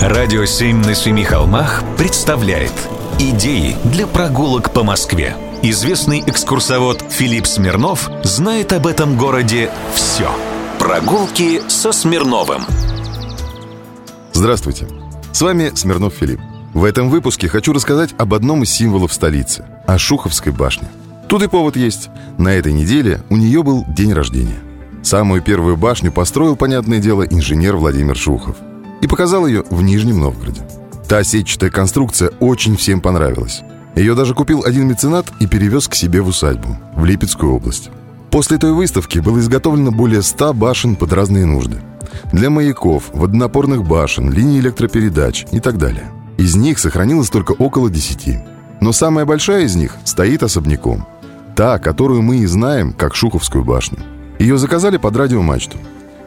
Радио «Семь на семи холмах» представляет Идеи для прогулок по Москве Известный экскурсовод Филипп Смирнов знает об этом городе все Прогулки со Смирновым. Здравствуйте, с вами Смирнов Филипп. В этом выпуске хочу рассказать об одном из символов столицы – о Шуховской башне. Тут и повод есть. На этой неделе у нее был день рождения. Самую первую башню построил, понятное дело, инженер Владимир Шухов – и показал ее в Нижнем Новгороде. Та сетчатая конструкция очень всем понравилась. Ее даже купил один меценат и перевез к себе в усадьбу, в Липецкую область. После той выставки было изготовлено более 100 башен под разные нужды. Для маяков, водонапорных башен, линий электропередач и так далее. Из них сохранилось только около 10. Но самая большая из них стоит особняком. Та, которую мы и знаем, как Шуховскую башню. Ее заказали под радиомачту.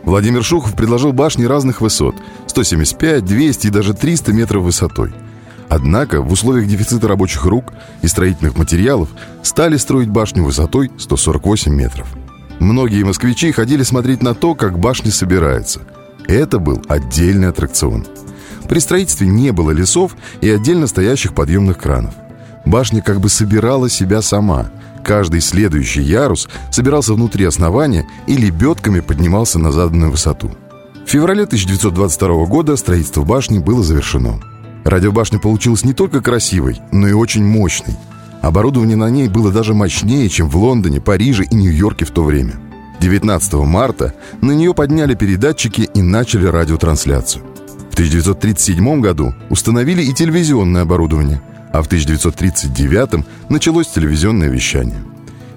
Владимир Шухов предложил башни разных высот – 175, 200 и даже 300 метров высотой. Однако в условиях дефицита рабочих рук и строительных материалов стали строить башню высотой 148 метров. Многие москвичи ходили смотреть на то, как башни собираются. Это был отдельный аттракцион. При строительстве не было лесов и отдельно стоящих подъемных кранов. Башня как бы собирала себя сама – Каждый следующий ярус собирался внутри основания и лебедками поднимался на заданную высоту. В феврале 1922 года строительство башни было завершено. Радиобашня получилась не только красивой, но и очень мощной. Оборудование на ней было даже мощнее, чем в Лондоне, Париже и Нью-Йорке в то время. 19 марта на нее подняли передатчики и начали радиотрансляцию. В 1937 году установили и телевизионное оборудование – а в 1939 началось телевизионное вещание.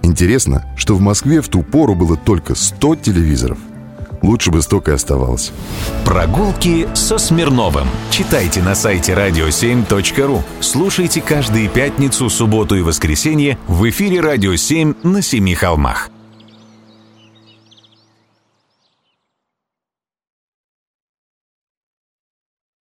Интересно, что в Москве в ту пору было только 100 телевизоров. Лучше бы столько и оставалось. Прогулки со Смирновым. Читайте на сайте radio7.ru. Слушайте каждые пятницу, субботу и воскресенье в эфире «Радио 7» на Семи холмах.